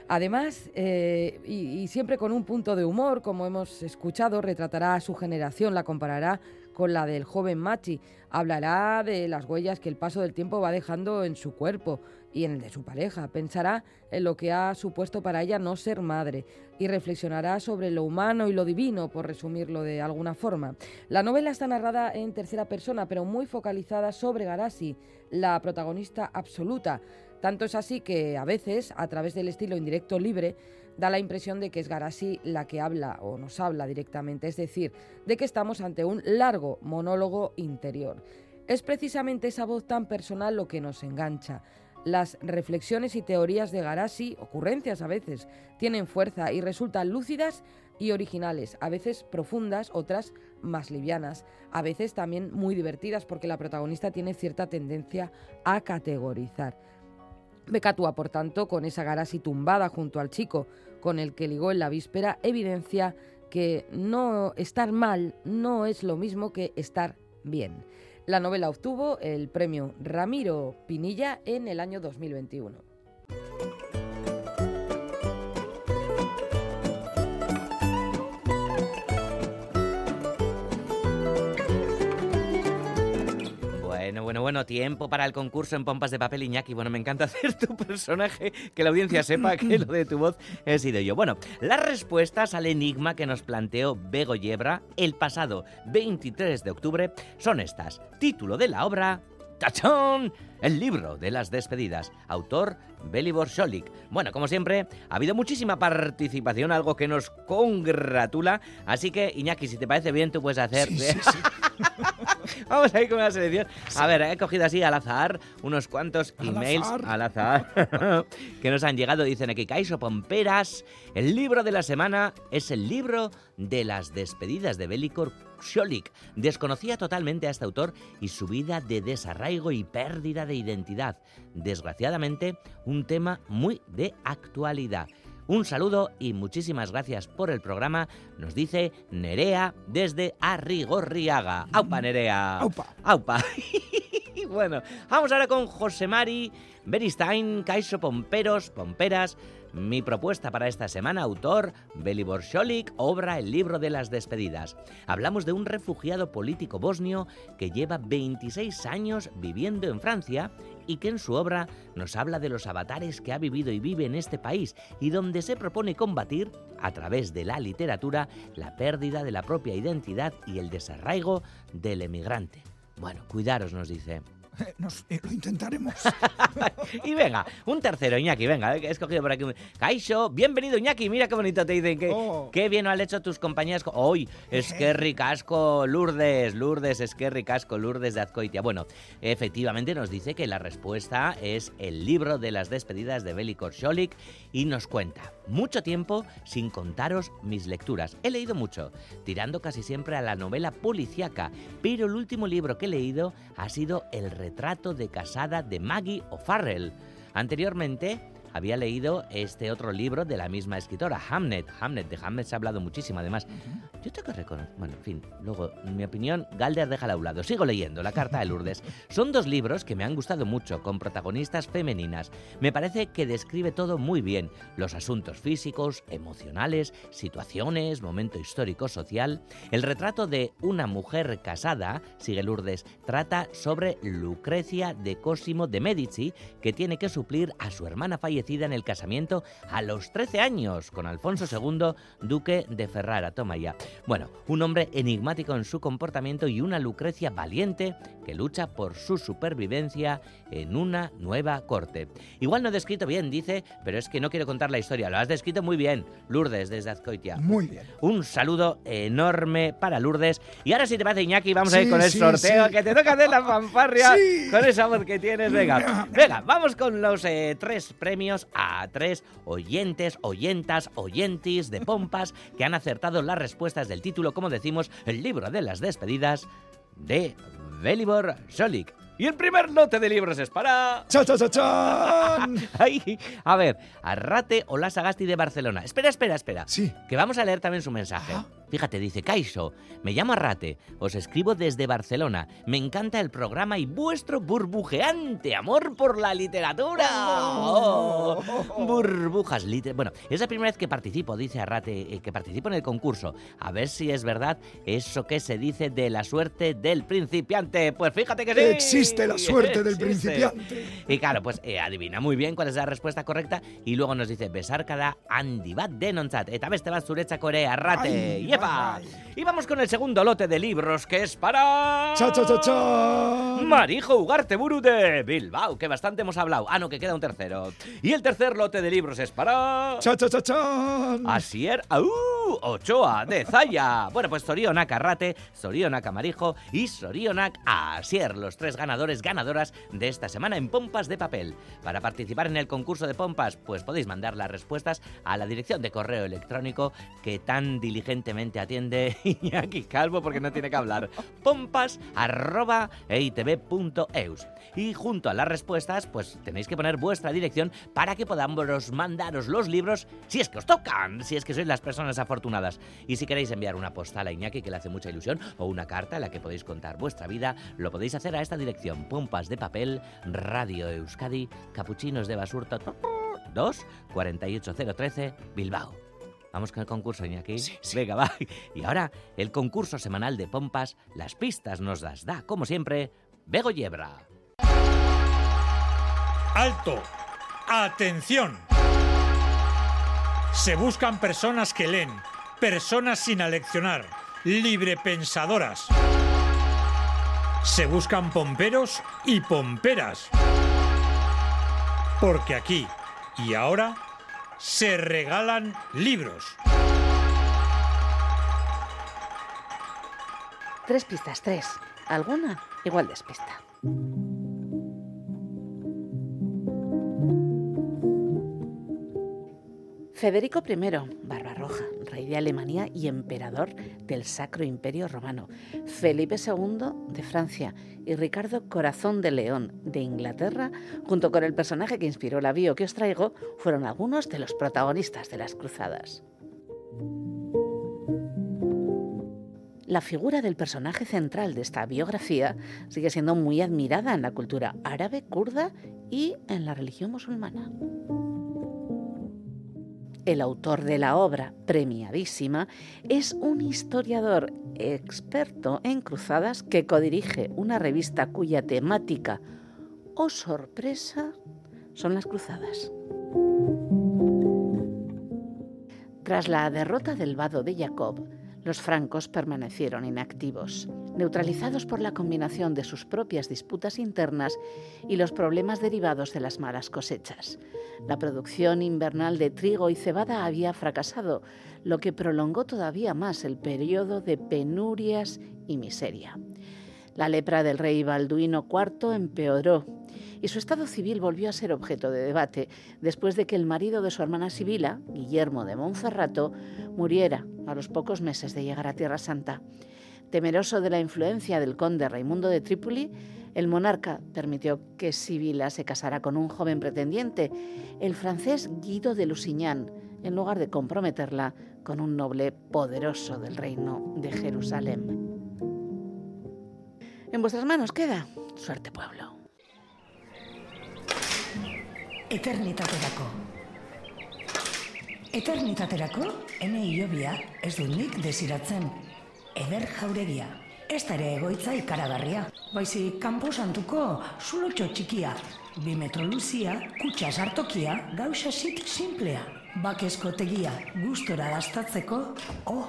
Además, eh, y, y, siempre con un punto de humor, como hemos escuchado, retratará a su generación, la comparará con la del joven Machi. Hablará de las huellas que el paso del tiempo va dejando en su cuerpo y en el de su pareja. Pensará en lo que ha supuesto para ella no ser madre y reflexionará sobre lo humano y lo divino, por resumirlo de alguna forma. La novela está narrada en tercera persona, pero muy focalizada sobre Garasi, la protagonista absoluta. Tanto es así que a veces, a través del estilo indirecto libre, da la impresión de que es Garasi la que habla o nos habla directamente, es decir, de que estamos ante un largo monólogo interior. Es precisamente esa voz tan personal lo que nos engancha. Las reflexiones y teorías de Garasi, ocurrencias a veces, tienen fuerza y resultan lúcidas y originales, a veces profundas, otras más livianas, a veces también muy divertidas porque la protagonista tiene cierta tendencia a categorizar. Becatua, por tanto, con esa Garasi tumbada junto al chico con el que ligó en la víspera, evidencia que no estar mal no es lo mismo que estar bien. La novela obtuvo el premio Ramiro Pinilla en el año 2021. Bueno, bueno, bueno, tiempo para el concurso en pompas de papel Iñaki. Bueno, me encanta [laughs] hacer tu personaje, que la audiencia sepa que lo de tu voz he sido yo. Bueno, las respuestas al enigma que nos planteó Bego Yebra el pasado 23 de octubre son estas. Título de la obra, ¡Tachón! El libro de las despedidas. Autor Belibor Scholik. Bueno, como siempre, ha habido muchísima participación, algo que nos congratula. Así que, Iñaki, si te parece bien, tú puedes hacer. Sí, sí, sí. [laughs] Vamos a ir con la selección. A ver, he cogido así al azar unos cuantos Al emails azar. al azar [laughs] que nos han llegado. Dicen aquí, Kaiso Pomperas, el libro de la semana es el libro de las despedidas de Belicor Scholik. Desconocía totalmente a este autor y su vida de desarraigo y pérdida de identidad. Desgraciadamente, un tema muy de actualidad. Un saludo y muchísimas gracias por el programa, nos dice Nerea desde Arrigorriaga. ¡Aupa, Nerea! Aupa. ¡Aupa! [laughs] bueno, vamos ahora con José Mari Beristain, Caiso Pomperos, Pomperas. Mi propuesta para esta semana, autor Belibor Scholik, obra El libro de las despedidas. Hablamos de un refugiado político bosnio que lleva 26 años viviendo en Francia y que en su obra nos habla de los avatares que ha vivido y vive en este país y donde se propone combatir, a través de la literatura, la pérdida de la propia identidad y el desarraigo del emigrante. Bueno, cuidaros, nos dice. Eh, nos- eh, lo intentaremos. [laughs] y venga, un tercero, Iñaki, venga, he escogido por aquí. un- bienvenido, Iñaki, mira qué bonito te dicen. Que, Oh. Qué bien han hecho tus compañías. Hoy, es que ricasco, Lourdes, Lourdes, es que ricasco, Lourdes de Azcoitia. Bueno, efectivamente nos dice que la respuesta es el libro de las despedidas de Belicor Scholik y nos cuenta. Mucho tiempo sin contaros mis lecturas. He leído mucho, tirando casi siempre a la novela policíaca, pero el último libro que he leído ha sido El retrato de casada de Maggie O'Farrell. Anteriormente había leído este otro libro de la misma escritora, Hamnet. Hamnet, de Hamnet se ha hablado muchísimo, además. Yo tengo que reconocer, bueno, en fin, luego, en mi opinión, Galder déjala a un lado. Sigo leyendo, La Carta de Lourdes. [laughs] Son dos libros que me han gustado mucho, con protagonistas femeninas. Me parece que describe todo muy bien, los asuntos físicos, emocionales, situaciones, momento histórico, social. El retrato de una mujer casada, sigue Lourdes, trata sobre Lucrecia de Cosimo de Medici, que tiene que suplir a su hermana fallecida en el casamiento a los 13 años con Alfonso II, duque de Ferrara. Toma ya. Bueno, un hombre enigmático en su comportamiento y una Lucrecia valiente que lucha por su supervivencia en una nueva corte. Igual no he descrito bien, dice, pero es que no quiero contar la historia. Lo has descrito muy bien, Lourdes, desde Azcoitia. Muy bien. Un saludo enorme para Lourdes. Y ahora, si te parece, Iñaki, vamos a ir con el sorteo, que te toca hacer la [laughs] fanfarria con esa voz que tienes. Venga, [laughs] venga, vamos con los eh, tres premios a tres oyentes, oyentas, oyentis de pompas que han acertado las respuestas del título, como decimos, el libro de las despedidas de Belibor Solik. Y el primer lote de libros es para... ¡Cha, cha, cha, cha! [laughs] a ver, Arrate Sagasti de Barcelona. Espera, espera, espera. Sí. Que vamos a leer también su mensaje. Fíjate, dice Caixo, me llamo Arrate, os escribo desde Barcelona. Me encanta el programa y vuestro burbujeante amor por la literatura. Oh, burbujas, liter Bueno, es la primera vez que participo, dice Arrate, eh, que participo en el concurso. A ver si es verdad eso que se dice de la suerte del principiante. Pues fíjate que sí. Existe la suerte del principiante. Y claro, pues eh, adivina muy bien cuál es la respuesta correcta y luego nos dice besar cada andibat denontzat. Eta beste bat Corea, Arrate. Y vamos con el segundo lote de libros que es para. ¡Cha, cha, cha, cha! Marijo Ugarte Buru de Bilbao, que bastante hemos hablado. Ah, no, que queda un tercero. Y el tercer lote de libros es para. ¡Cha, cha, cha, cha! Asier Au Ochoa de Zaya. Bueno, pues Sorionak Arrate, Sorionak Marijo y Sorionak Asier, los tres ganadores, ganadoras de esta semana en Pompas de Papel. Para participar en el concurso de Pompas, pues podéis mandar las respuestas a la dirección de correo electrónico que tan diligentemente atiende [laughs] Iñaki Calvo porque no tiene que hablar. pompas.eitv.eus. Y junto a las respuestas, pues tenéis que poner vuestra dirección para que podamos mandaros los libros si es que os tocan, si es que sois las personas afortunadas. Y si queréis enviar una postal a Iñaki que le hace mucha ilusión o una carta en la que podéis contar vuestra vida, lo podéis hacer a esta dirección: Pompas de Papel, Radio Euskadi, Capuchinos de Basurto 2 48013 Bilbao. Vamos con el concurso, Iñaki. Sí, sí. Venga, va. [laughs] Y ahora, el concurso semanal de pompas, las pistas nos las da, como siempre, Bego Yebra. ¡Alto! ¡Atención! Se buscan personas que leen, personas sin aleccionar, librepensadoras. Se buscan pomperos y pomperas. Porque aquí y ahora se regalan libros. Tres pistas, tres. Alguna igual despista. Federico I, Barbarroja, de Alemania y emperador del Sacro Imperio Romano, Felipe II de Francia y Ricardo Corazón de León de Inglaterra, junto con el personaje que inspiró la bio que os traigo, fueron algunos de los protagonistas de las cruzadas. La figura del personaje central de esta biografía sigue siendo muy admirada en la cultura árabe, kurda y en la religión musulmana. El autor de la obra, premiadísima, es un historiador experto en cruzadas que codirige una revista cuya temática, o oh sorpresa, son las cruzadas. Tras la derrota del vado de Jacob, los francos permanecieron inactivos, neutralizados por la combinación de sus propias disputas internas y los problemas derivados de las malas cosechas. La producción invernal de trigo y cebada había fracasado, lo que prolongó todavía más el periodo de penurias y miseria. La lepra del rey Balduino IV empeoró y su estado civil volvió a ser objeto de debate después de que el marido de su hermana Sibila, Guillermo de Monferrato, muriera a los pocos meses de llegar a Tierra Santa. Temeroso de la influencia del conde Raimundo de Trípoli, el monarca permitió que Sibila se casara con un joven pretendiente, el francés Guido de Lusignan, en lugar de comprometerla con un noble poderoso del reino de Jerusalén. En vuestras manos queda. Suerte, pueblo. Eternitaterako. Eternitaterako, ene iobia, ez du nik desiratzen. Eder jauregia. Ez ere egoitza ikaragarria. Baizi, kanpo santuko, zulotxo txikia. Bi metro luzia, kutsa sartokia, gauza sit simplea. Bakezko tegia, gustora dastatzeko, oh,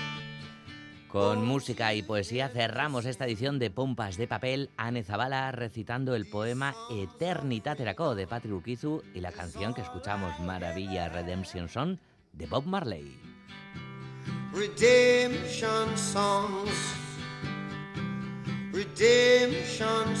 Con música y poesía cerramos esta edición de Pompas de Papel, Anne Zavala recitando el poema Eternitatea Teracó de Patrick Ukizu y la canción que escuchamos, Maravilla Redemption Song, de Bob Marley. Redemption songs, redemption.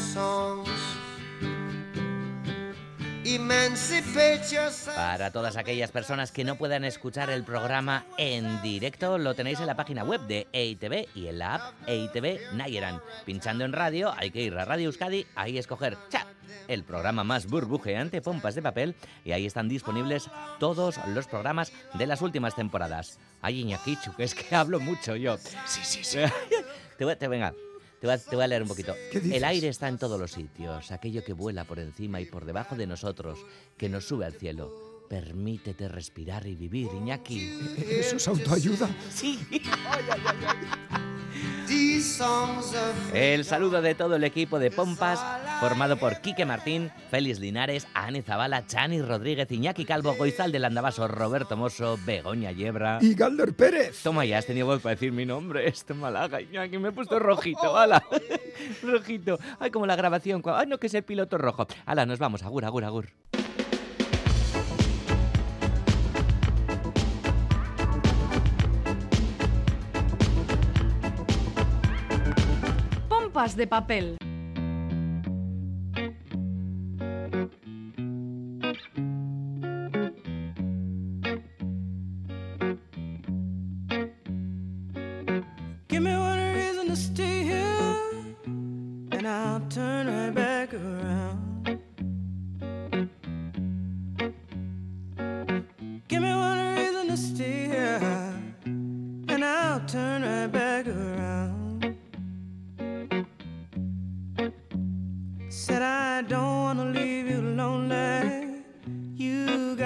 Para todas aquellas personas que no puedan escuchar el programa en directo, lo tenéis en la página web de EITV y en la app EITV Nayeran. Pinchando en radio, hay que ir a Radio Euskadi, ahí escoger ¡cha! el programa más burbujeante, Pompas de Papel, y ahí están disponibles todos los programas de las últimas temporadas. Ay, Iñakichu, [laughs] que es que hablo mucho yo. Sí, sí, sí. [laughs] te, te, venga, te voy, a, leer un poquito. El aire está en todos los sitios, aquello que vuela por encima y por debajo de nosotros, que nos sube al cielo. Permítete respirar y vivir, Iñaki. ¿Eso es autoayuda? Sí. El saludo de todo el equipo de Pompas, formado por Quique Martín, Félix Linares, Ane Zavala, Chani Rodríguez, Iñaki Calvo, Goizal del Andabaso, Roberto Mosso, Begoña Yebra. Y Galder Pérez. Toma, ya has tenido voz para decir mi nombre. [laughs] Esto Malaga, Iñaki, me he puesto rojito, hala. [laughs] rojito. Ay, como la grabación. Ay, no, que es el piloto rojo. Hala, nos vamos. Agur, agur, agur. De papel.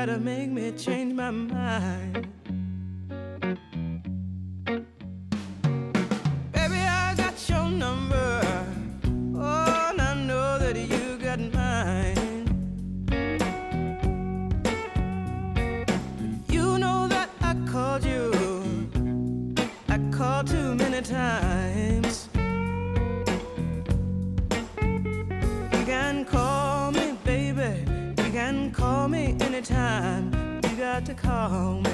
try to make me change my mind. Baby, I got your number. Oh, and I know that you got mine. You know that I called you. I called too many times. down